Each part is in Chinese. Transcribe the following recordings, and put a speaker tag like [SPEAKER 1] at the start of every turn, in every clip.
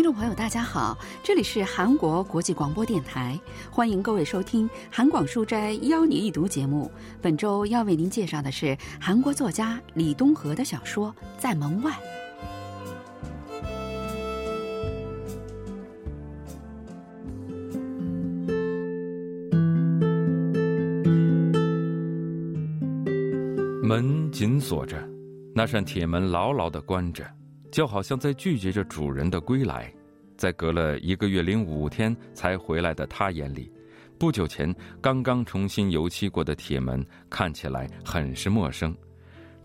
[SPEAKER 1] 听众朋友，大家好，这里是韩国国际广播电台，欢迎各位收听《韩广书斋邀你一读》节目。本周要为您介绍的是韩国作家李东河的小说《在门外》。
[SPEAKER 2] 门紧锁着，那扇铁门牢牢的关着。就好像在拒绝着主人的归来，在隔了一个月零五天才回来的他眼里，不久前刚刚重新油漆过的铁门看起来很是陌生。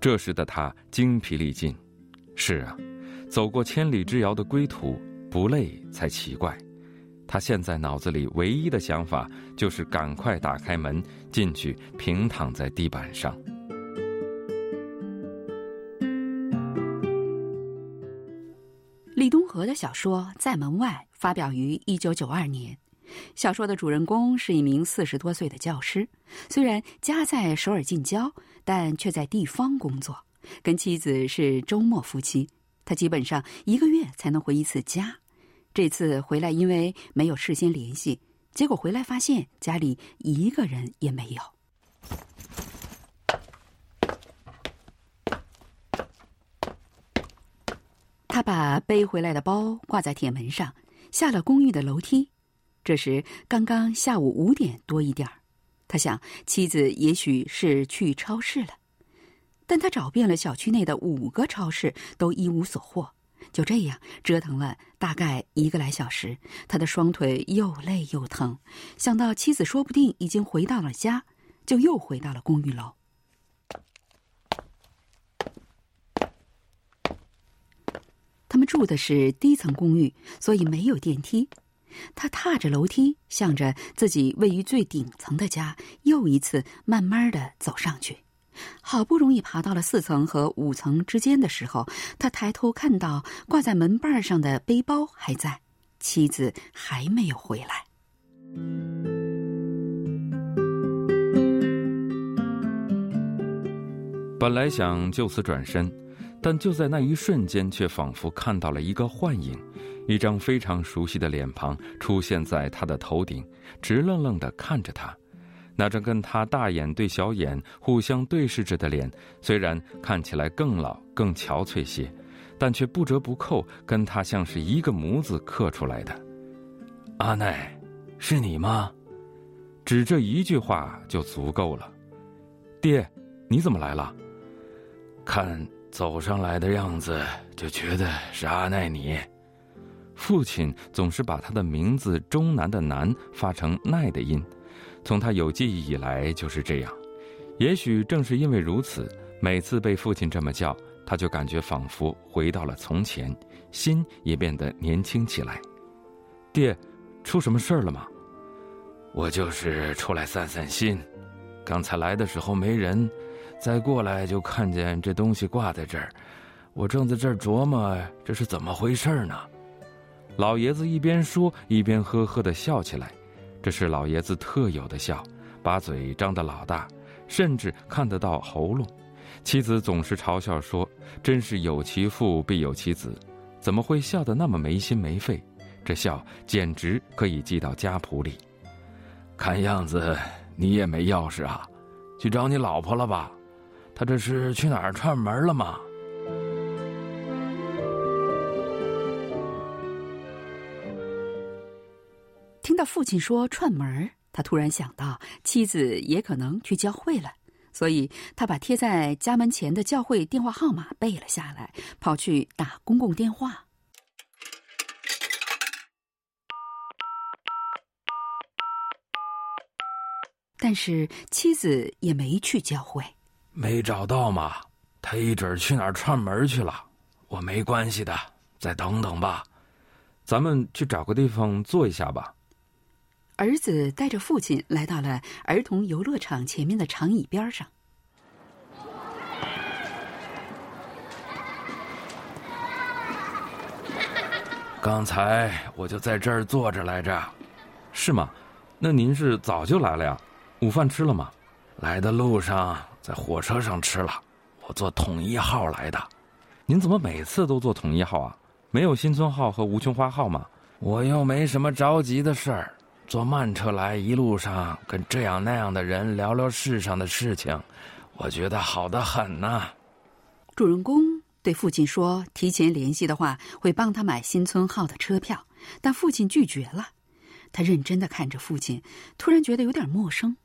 [SPEAKER 2] 这时的他精疲力尽。是啊，走过千里之遥的归途，不累才奇怪。他现在脑子里唯一的想法就是赶快打开门进去，平躺在地板上。
[SPEAKER 1] 李东河的小说《在门外》发表于一九九二年。小说的主人公是一名四十多岁的教师，虽然家在首尔近郊，但却在地方工作，跟妻子是周末夫妻。他基本上一个月才能回一次家。这次回来，因为没有事先联系，结果回来发现家里一个人也没有。他把背回来的包挂在铁门上，下了公寓的楼梯。这时刚刚下午五点多一点儿，他想妻子也许是去超市了，但他找遍了小区内的五个超市，都一无所获。就这样折腾了大概一个来小时，他的双腿又累又疼。想到妻子说不定已经回到了家，就又回到了公寓楼。他们住的是低层公寓，所以没有电梯。他踏着楼梯，向着自己位于最顶层的家，又一次慢慢的走上去。好不容易爬到了四层和五层之间的时候，他抬头看到挂在门把上的背包还在，妻子还没有回来。
[SPEAKER 2] 本来想就此转身。但就在那一瞬间，却仿佛看到了一个幻影，一张非常熟悉的脸庞出现在他的头顶，直愣愣地看着他。那张跟他大眼对小眼互相对视着的脸，虽然看起来更老、更憔悴些，但却不折不扣跟他像是一个模子刻出来的。阿奈，是你吗？只这一句话就足够了。爹，你怎么来了？看。走上来的样子，就觉得是阿奈你。父亲总是把他的名字中南的南发成奈的音，从他有记忆以来就是这样。也许正是因为如此，每次被父亲这么叫，他就感觉仿佛回到了从前，心也变得年轻起来。爹，出什么事儿了吗？我就是出来散散心，刚才来的时候没人。再过来就看见这东西挂在这儿，我正在这儿琢磨这是怎么回事呢。老爷子一边说一边呵呵的笑起来，这是老爷子特有的笑，把嘴张得老大，甚至看得到喉咙。妻子总是嘲笑说：“真是有其父必有其子，怎么会笑得那么没心没肺？这笑简直可以记到家谱里。”看样子你也没钥匙啊，去找你老婆了吧？他这是去哪儿串门了吗？
[SPEAKER 1] 听到父亲说串门，他突然想到妻子也可能去教会了，所以他把贴在家门前的教会电话号码背了下来，跑去打公共电话。但是妻子也没去教会。
[SPEAKER 2] 没找到嘛？他一准去哪儿串门去了。我没关系的，再等等吧。咱们去找个地方坐一下吧。
[SPEAKER 1] 儿子带着父亲来到了儿童游乐场前面的长椅边上。
[SPEAKER 2] 刚才我就在这儿坐着来着，是吗？那您是早就来了呀？午饭吃了吗？来的路上。在火车上吃了，我坐统一号来的。您怎么每次都坐统一号啊？没有新村号和无穷花号吗？
[SPEAKER 3] 我又没什么着急的事儿，坐慢车来，一路上跟这样那样的人聊聊世上的事情，我觉得好的很呐。
[SPEAKER 1] 主人公对父亲说：“提前联系的话，会帮他买新村号的车票。”但父亲拒绝了。他认真的看着父亲，突然觉得有点陌生。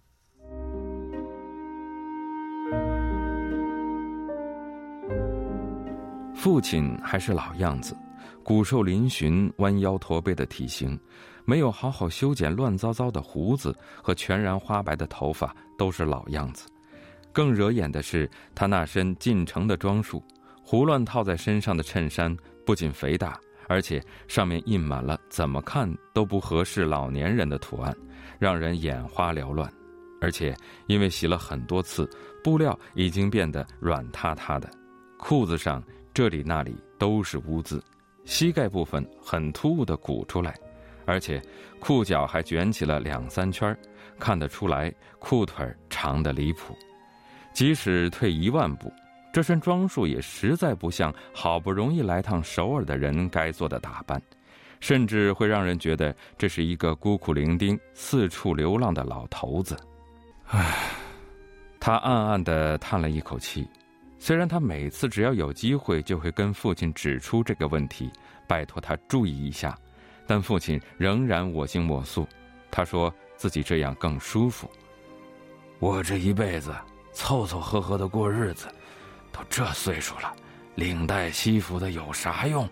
[SPEAKER 2] 父亲还是老样子，骨瘦嶙峋、弯腰驼背的体型，没有好好修剪乱糟糟的胡子和全然花白的头发，都是老样子。更惹眼的是他那身进城的装束，胡乱套在身上的衬衫不仅肥大。而且上面印满了怎么看都不合适老年人的图案，让人眼花缭乱。而且因为洗了很多次，布料已经变得软塌塌的，裤子上这里那里都是污渍，膝盖部分很突兀的鼓出来，而且裤脚还卷起了两三圈，看得出来裤腿长得离谱。即使退一万步。这身装束也实在不像好不容易来趟首尔的人该做的打扮，甚至会让人觉得这是一个孤苦伶仃、四处流浪的老头子。唉，他暗暗的叹了一口气。虽然他每次只要有机会就会跟父亲指出这个问题，拜托他注意一下，但父亲仍然我行我素。他说自己这样更舒服。
[SPEAKER 3] 我这一辈子凑凑合合的过日子。都这岁数了，领带西服的有啥用？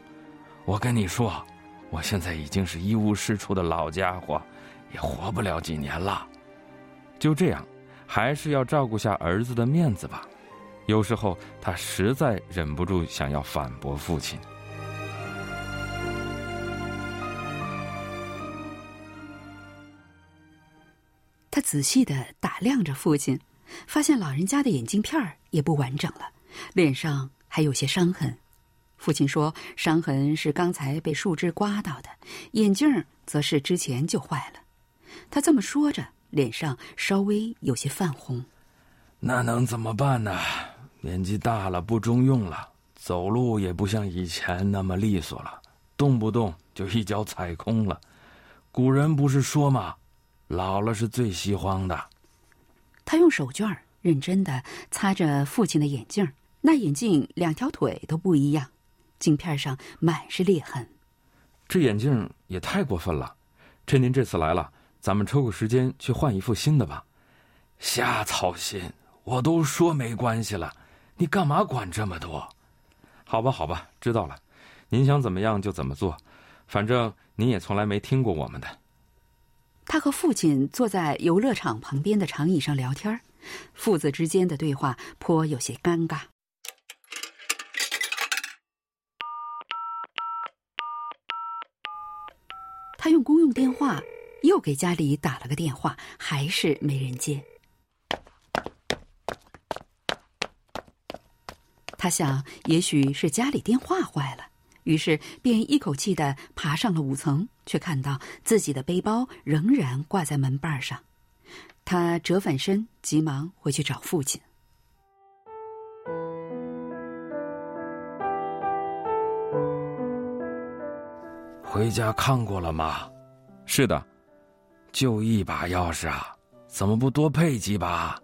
[SPEAKER 3] 我跟你说，我现在已经是一无是处的老家伙，也活不了几年了。
[SPEAKER 2] 就这样，还是要照顾下儿子的面子吧。有时候他实在忍不住想要反驳父亲。
[SPEAKER 1] 他仔细的打量着父亲，发现老人家的眼镜片儿也不完整了。脸上还有些伤痕，父亲说伤痕是刚才被树枝刮到的，眼镜则是之前就坏了。他这么说着，脸上稍微有些泛红。
[SPEAKER 3] 那能怎么办呢？年纪大了不中用了，走路也不像以前那么利索了，动不动就一脚踩空了。古人不是说吗？老了是最稀慌的。
[SPEAKER 1] 他用手绢认真的擦着父亲的眼镜。那眼镜两条腿都不一样，镜片上满是裂痕。
[SPEAKER 2] 这眼镜也太过分了！趁您这次来了，咱们抽个时间去换一副新的吧。
[SPEAKER 3] 瞎操心！我都说没关系了，你干嘛管这么多？
[SPEAKER 2] 好吧，好吧，知道了。您想怎么样就怎么做，反正您也从来没听过我们的。
[SPEAKER 1] 他和父亲坐在游乐场旁边的长椅上聊天，父子之间的对话颇有些尴尬。他用公用电话又给家里打了个电话，还是没人接。他想，也许是家里电话坏了，于是便一口气的爬上了五层，却看到自己的背包仍然挂在门把上。他折返身，急忙回去找父亲。
[SPEAKER 3] 回家看过了吗？
[SPEAKER 2] 是的，
[SPEAKER 3] 就一把钥匙啊，怎么不多配几把？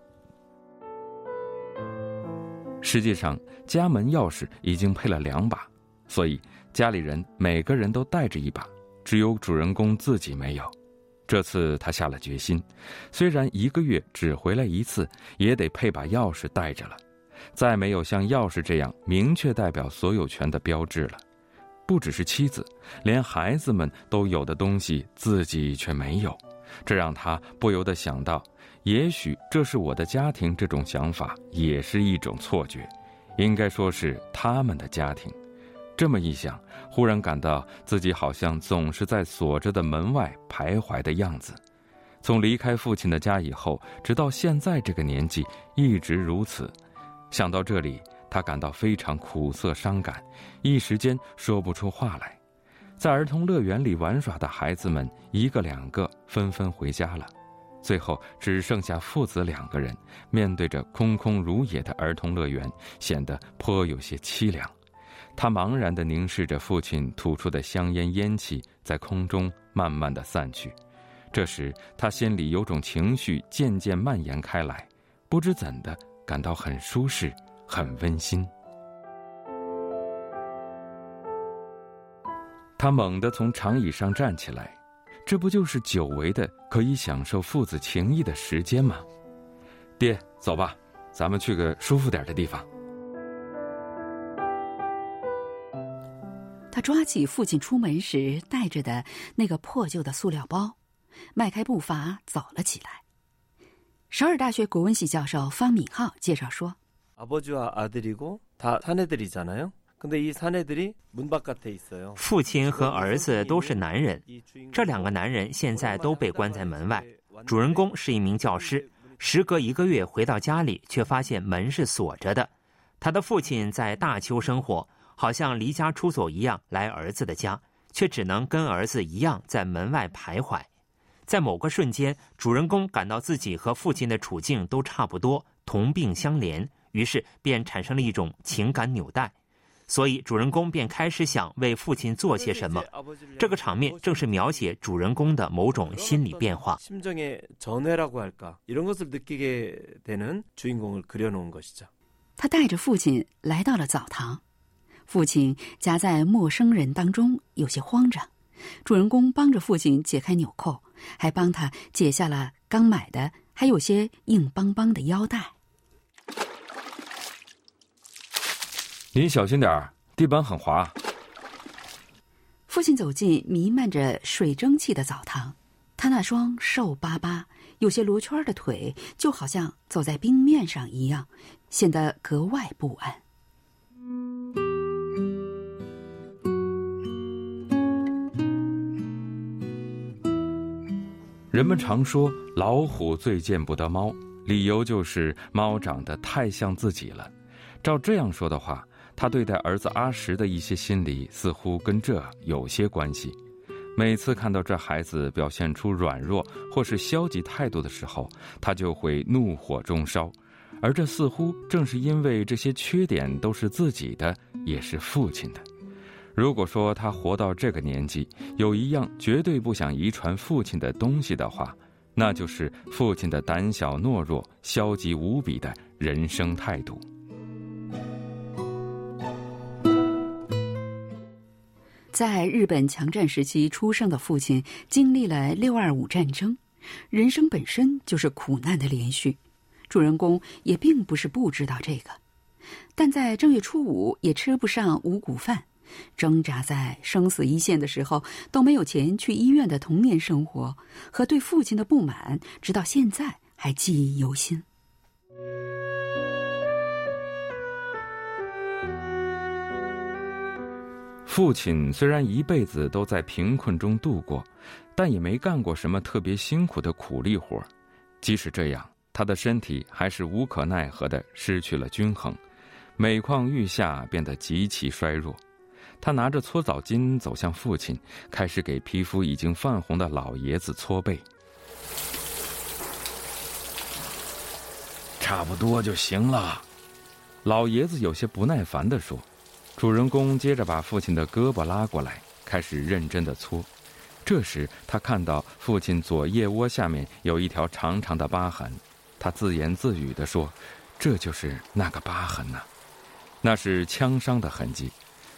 [SPEAKER 2] 实际上，家门钥匙已经配了两把，所以家里人每个人都带着一把，只有主人公自己没有。这次他下了决心，虽然一个月只回来一次，也得配把钥匙带着了。再没有像钥匙这样明确代表所有权的标志了。不只是妻子，连孩子们都有的东西，自己却没有，这让他不由得想到：也许这是我的家庭。这种想法也是一种错觉，应该说是他们的家庭。这么一想，忽然感到自己好像总是在锁着的门外徘徊的样子。从离开父亲的家以后，直到现在这个年纪，一直如此。想到这里。他感到非常苦涩伤感，一时间说不出话来。在儿童乐园里玩耍的孩子们一个两个纷纷回家了，最后只剩下父子两个人，面对着空空如也的儿童乐园，显得颇有些凄凉。他茫然地凝视着父亲吐出的香烟烟气，在空中慢慢地散去。这时，他心里有种情绪渐渐蔓延开来，不知怎的，感到很舒适，很温馨。他猛地从长椅上站起来，这不就是久违的可以享受父子情谊的时间吗？爹，走吧，咱们去个舒服点的地方。
[SPEAKER 1] 他抓起父亲出门时带着的那个破旧的塑料包，迈开步伐走了起来。首尔大学国文系教授方敏浩介绍说：“
[SPEAKER 4] 父亲和儿子都是男人，这两个男人现在都被关在门外。主人公是一名教师，时隔一个月回到家里，却发现门是锁着的。他的父亲在大邱生活。”好像离家出走一样来儿子的家，却只能跟儿子一样在门外徘徊。在某个瞬间，主人公感到自己和父亲的处境都差不多，同病相怜，于是便产生了一种情感纽带。所以主人公便开始想为父亲做些什么。这个场面正是描写主人公的某种心理变化。
[SPEAKER 1] 他带着父亲来到了澡堂。父亲夹在陌生人当中，有些慌张。主人公帮着父亲解开纽扣，还帮他解下了刚买的还有些硬邦邦的腰带。
[SPEAKER 2] 您小心点儿，地板很滑。
[SPEAKER 1] 父亲走进弥漫着水蒸气的澡堂，他那双瘦巴巴、有些罗圈的腿，就好像走在冰面上一样，显得格外不安。
[SPEAKER 2] 人们常说老虎最见不得猫，理由就是猫长得太像自己了。照这样说的话，他对待儿子阿石的一些心理似乎跟这有些关系。每次看到这孩子表现出软弱或是消极态度的时候，他就会怒火中烧，而这似乎正是因为这些缺点都是自己的，也是父亲的。如果说他活到这个年纪有一样绝对不想遗传父亲的东西的话，那就是父亲的胆小懦弱、消极无比的人生态度。
[SPEAKER 1] 在日本强占时期出生的父亲，经历了六二五战争，人生本身就是苦难的连续。主人公也并不是不知道这个，但在正月初五也吃不上五谷饭。挣扎在生死一线的时候都没有钱去医院的童年生活和对父亲的不满，直到现在还记忆犹新。
[SPEAKER 2] 父亲虽然一辈子都在贫困中度过，但也没干过什么特别辛苦的苦力活。即使这样，他的身体还是无可奈何的失去了均衡，每况愈下，变得极其衰弱。他拿着搓澡巾走向父亲，开始给皮肤已经泛红的老爷子搓背。
[SPEAKER 3] 差不多就行了，
[SPEAKER 2] 老爷子有些不耐烦地说。主人公接着把父亲的胳膊拉过来，开始认真的搓。这时，他看到父亲左腋窝下面有一条长长的疤痕，他自言自语地说：“这就是那个疤痕呐，那是枪伤的痕迹。”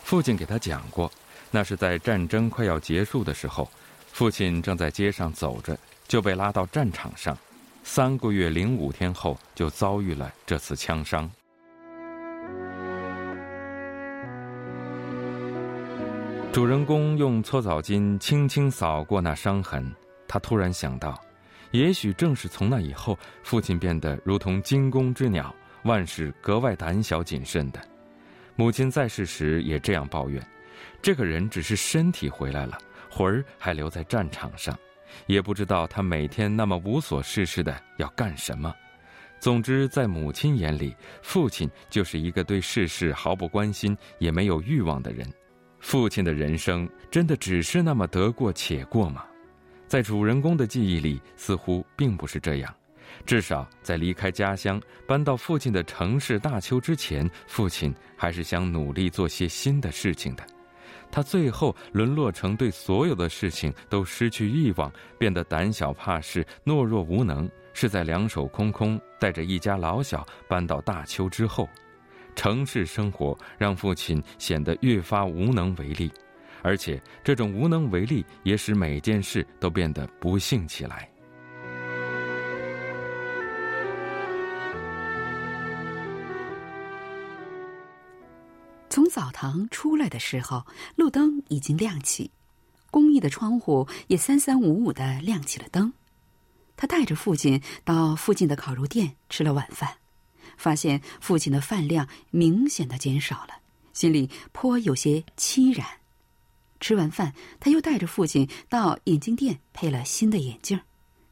[SPEAKER 2] 父亲给他讲过，那是在战争快要结束的时候，父亲正在街上走着，就被拉到战场上，三个月零五天后就遭遇了这次枪伤。主人公用搓澡巾轻轻扫过那伤痕，他突然想到，也许正是从那以后，父亲变得如同惊弓之鸟，万事格外胆小谨慎的。母亲在世时也这样抱怨：“这个人只是身体回来了，魂儿还留在战场上，也不知道他每天那么无所事事的要干什么。”总之，在母亲眼里，父亲就是一个对世事毫不关心、也没有欲望的人。父亲的人生真的只是那么得过且过吗？在主人公的记忆里，似乎并不是这样。至少在离开家乡搬到附近的城市大邱之前，父亲还是想努力做些新的事情的。他最后沦落成对所有的事情都失去欲望，变得胆小怕事、懦弱无能，是在两手空空带着一家老小搬到大邱之后。城市生活让父亲显得越发无能为力，而且这种无能为力也使每件事都变得不幸起来。
[SPEAKER 1] 从澡堂出来的时候，路灯已经亮起，公寓的窗户也三三五五的亮起了灯。他带着父亲到附近的烤肉店吃了晚饭，发现父亲的饭量明显的减少了，心里颇有些凄然。吃完饭，他又带着父亲到眼镜店配了新的眼镜。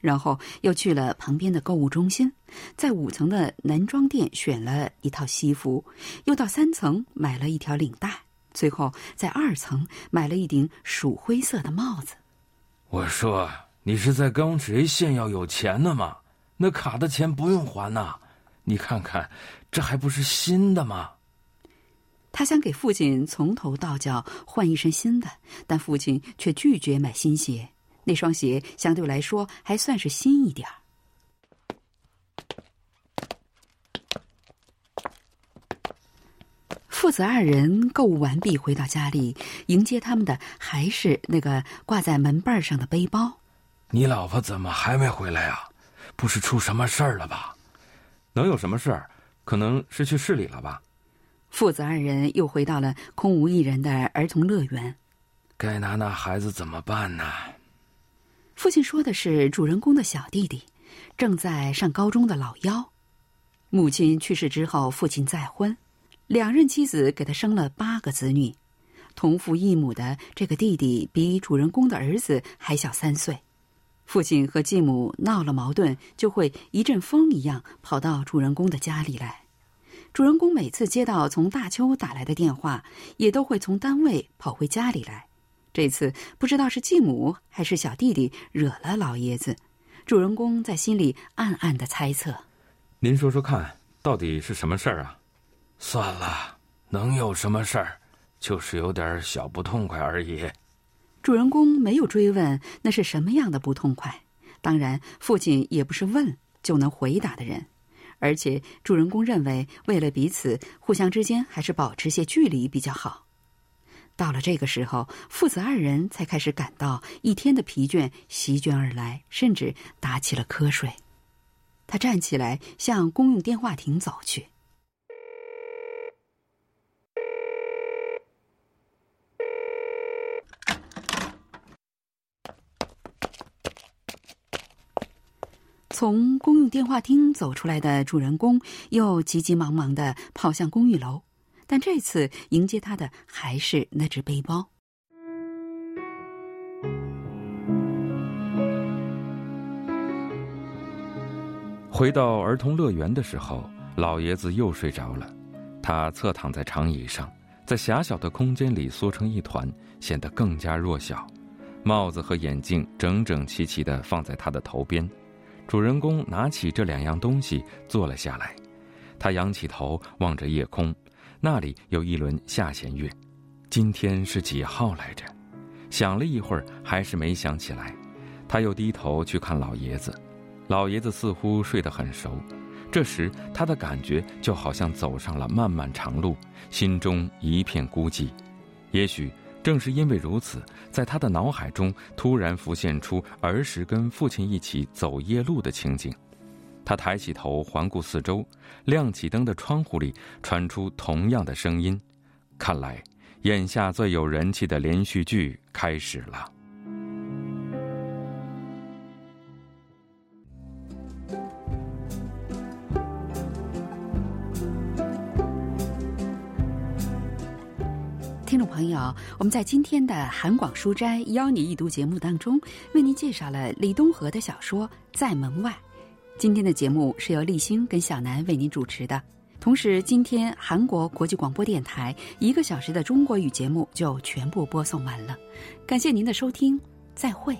[SPEAKER 1] 然后又去了旁边的购物中心，在五层的男装店选了一套西服，又到三层买了一条领带，最后在二层买了一顶鼠灰色的帽子。
[SPEAKER 3] 我说：“你是在跟谁炫耀有钱呢吗？那卡的钱不用还呐！你看看，这还不是新的吗？”
[SPEAKER 1] 他想给父亲从头到脚换一身新的，但父亲却拒绝买新鞋。那双鞋相对来说还算是新一点儿。父子二人购物完毕，回到家里，迎接他们的还是那个挂在门把上的背包。
[SPEAKER 3] 你老婆怎么还没回来啊？不是出什么事儿了吧？
[SPEAKER 2] 能有什么事儿？可能是去市里了吧？
[SPEAKER 1] 父子二人又回到了空无一人的儿童乐园。
[SPEAKER 3] 该拿那孩子怎么办呢？
[SPEAKER 1] 父亲说的是主人公的小弟弟，正在上高中的老幺。母亲去世之后，父亲再婚，两任妻子给他生了八个子女。同父异母的这个弟弟比主人公的儿子还小三岁。父亲和继母闹了矛盾，就会一阵风一样跑到主人公的家里来。主人公每次接到从大邱打来的电话，也都会从单位跑回家里来。这次不知道是继母还是小弟弟惹了老爷子，主人公在心里暗暗的猜测。
[SPEAKER 2] 您说说看，到底是什么事儿啊？
[SPEAKER 3] 算了，能有什么事儿？就是有点小不痛快而已。
[SPEAKER 1] 主人公没有追问那是什么样的不痛快，当然父亲也不是问就能回答的人，而且主人公认为为了彼此，互相之间还是保持些距离比较好。到了这个时候，父子二人才开始感到一天的疲倦席卷而来，甚至打起了瞌睡。他站起来向公用电话亭走去。从公用电话厅走出来的主人公又急急忙忙的跑向公寓楼。但这次迎接他的还是那只背包。
[SPEAKER 2] 回到儿童乐园的时候，老爷子又睡着了。他侧躺在长椅上，在狭小的空间里缩成一团，显得更加弱小。帽子和眼镜整整齐齐的放在他的头边。主人公拿起这两样东西坐了下来，他仰起头望着夜空。那里有一轮下弦月，今天是几号来着？想了一会儿，还是没想起来。他又低头去看老爷子，老爷子似乎睡得很熟。这时，他的感觉就好像走上了漫漫长路，心中一片孤寂。也许正是因为如此，在他的脑海中突然浮现出儿时跟父亲一起走夜路的情景。他抬起头，环顾四周，亮起灯的窗户里传出同样的声音。看来，眼下最有人气的连续剧开始了。
[SPEAKER 1] 听众朋友，我们在今天的韩广书斋邀你一读节目当中，为您介绍了李东河的小说《在门外》。今天的节目是由立新跟小南为您主持的，同时今天韩国国际广播电台一个小时的中国语节目就全部播送完了，感谢您的收听，再会。